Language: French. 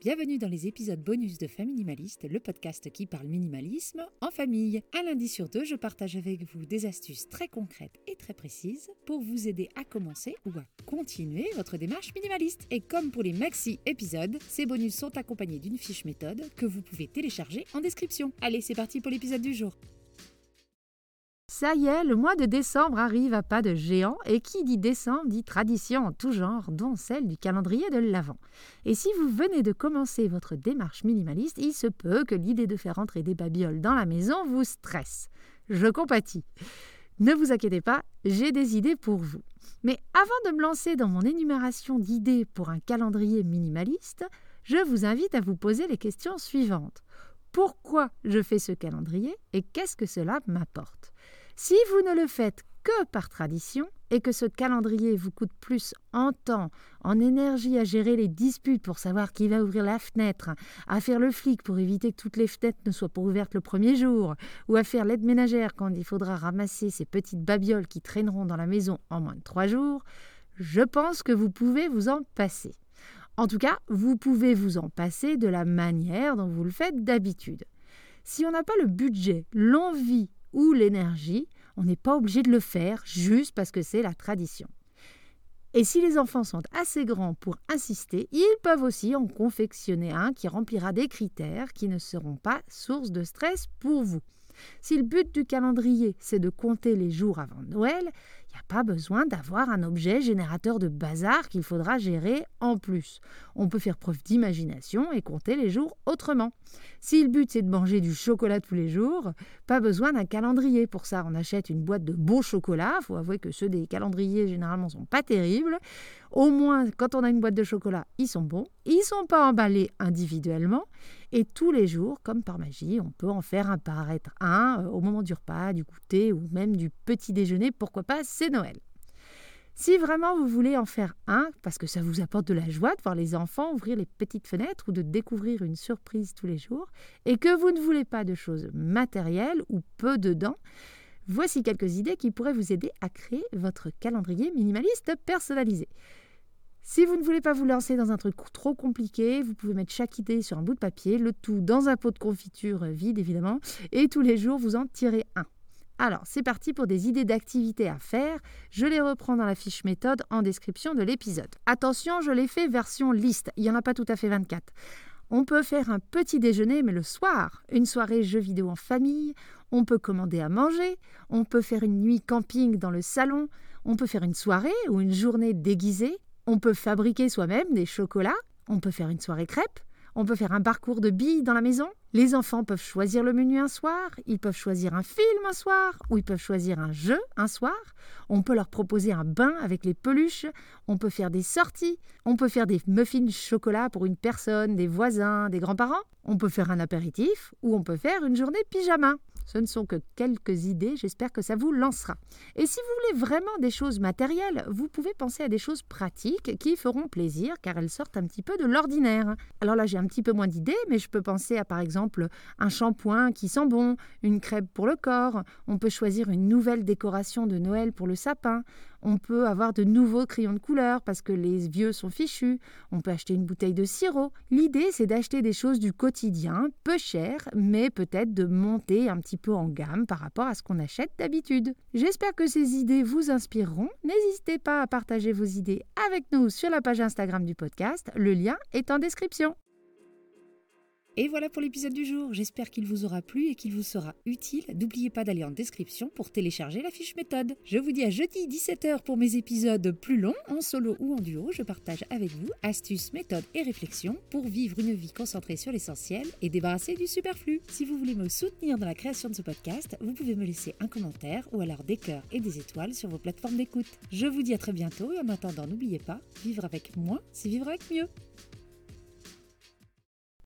Bienvenue dans les épisodes bonus de Famille Minimaliste, le podcast qui parle minimalisme en famille. Un lundi sur deux, je partage avec vous des astuces très concrètes et très précises pour vous aider à commencer ou à continuer votre démarche minimaliste. Et comme pour les maxi épisodes, ces bonus sont accompagnés d'une fiche méthode que vous pouvez télécharger en description. Allez, c'est parti pour l'épisode du jour. Ça y est, le mois de décembre arrive à pas de géant, et qui dit décembre dit tradition en tout genre, dont celle du calendrier de l'Avent. Et si vous venez de commencer votre démarche minimaliste, il se peut que l'idée de faire entrer des babioles dans la maison vous stresse. Je compatis. Ne vous inquiétez pas, j'ai des idées pour vous. Mais avant de me lancer dans mon énumération d'idées pour un calendrier minimaliste, je vous invite à vous poser les questions suivantes. Pourquoi je fais ce calendrier et qu'est-ce que cela m'apporte? Si vous ne le faites que par tradition et que ce calendrier vous coûte plus en temps, en énergie à gérer les disputes pour savoir qui va ouvrir la fenêtre, à faire le flic pour éviter que toutes les fenêtres ne soient pas ouvertes le premier jour, ou à faire l'aide ménagère quand il faudra ramasser ces petites babioles qui traîneront dans la maison en moins de trois jours, je pense que vous pouvez vous en passer. En tout cas, vous pouvez vous en passer de la manière dont vous le faites d'habitude. Si on n'a pas le budget, l'envie ou l'énergie, on n'est pas obligé de le faire juste parce que c'est la tradition. Et si les enfants sont assez grands pour insister, ils peuvent aussi en confectionner un qui remplira des critères qui ne seront pas source de stress pour vous. Si le but du calendrier, c'est de compter les jours avant Noël, pas besoin d'avoir un objet générateur de bazar qu'il faudra gérer en plus. On peut faire preuve d'imagination et compter les jours autrement. Si le but c'est de manger du chocolat tous les jours, pas besoin d'un calendrier pour ça. On achète une boîte de beaux chocolats. Faut avouer que ceux des calendriers généralement sont pas terribles. Au moins, quand on a une boîte de chocolat, ils sont bons. Ils sont pas emballés individuellement. Et tous les jours, comme par magie, on peut en faire apparaître un euh, au moment du repas, du goûter ou même du petit déjeuner. Pourquoi pas C'est Noël. Si vraiment vous voulez en faire un, parce que ça vous apporte de la joie de voir les enfants ouvrir les petites fenêtres ou de découvrir une surprise tous les jours, et que vous ne voulez pas de choses matérielles ou peu dedans, voici quelques idées qui pourraient vous aider à créer votre calendrier minimaliste personnalisé. Si vous ne voulez pas vous lancer dans un truc trop compliqué, vous pouvez mettre chaque idée sur un bout de papier, le tout dans un pot de confiture vide évidemment, et tous les jours vous en tirez un. Alors, c'est parti pour des idées d'activités à faire. Je les reprends dans la fiche méthode en description de l'épisode. Attention, je les fais version liste. Il n'y en a pas tout à fait 24. On peut faire un petit déjeuner, mais le soir, une soirée jeux vidéo en famille, on peut commander à manger, on peut faire une nuit camping dans le salon, on peut faire une soirée ou une journée déguisée, on peut fabriquer soi-même des chocolats, on peut faire une soirée crêpe, on peut faire un parcours de billes dans la maison. Les enfants peuvent choisir le menu un soir, ils peuvent choisir un film un soir, ou ils peuvent choisir un jeu un soir. On peut leur proposer un bain avec les peluches, on peut faire des sorties, on peut faire des muffins chocolat pour une personne, des voisins, des grands-parents. On peut faire un apéritif, ou on peut faire une journée pyjama. Ce ne sont que quelques idées, j'espère que ça vous lancera. Et si vous voulez vraiment des choses matérielles, vous pouvez penser à des choses pratiques qui feront plaisir car elles sortent un petit peu de l'ordinaire. Alors là, j'ai un petit peu moins d'idées, mais je peux penser à par exemple un shampoing qui sent bon, une crêpe pour le corps, on peut choisir une nouvelle décoration de Noël pour le sapin, on peut avoir de nouveaux crayons de couleur parce que les vieux sont fichus. On peut acheter une bouteille de sirop. L'idée, c'est d'acheter des choses du quotidien, peu chères, mais peut-être de monter un petit peu en gamme par rapport à ce qu'on achète d'habitude. J'espère que ces idées vous inspireront. N'hésitez pas à partager vos idées avec nous sur la page Instagram du podcast. Le lien est en description. Et voilà pour l'épisode du jour. J'espère qu'il vous aura plu et qu'il vous sera utile. N'oubliez pas d'aller en description pour télécharger la fiche méthode. Je vous dis à jeudi 17h pour mes épisodes plus longs, en solo ou en duo. Je partage avec vous astuces, méthodes et réflexions pour vivre une vie concentrée sur l'essentiel et débarrasser du superflu. Si vous voulez me soutenir dans la création de ce podcast, vous pouvez me laisser un commentaire ou alors des cœurs et des étoiles sur vos plateformes d'écoute. Je vous dis à très bientôt et en attendant, n'oubliez pas, vivre avec moins, c'est vivre avec mieux.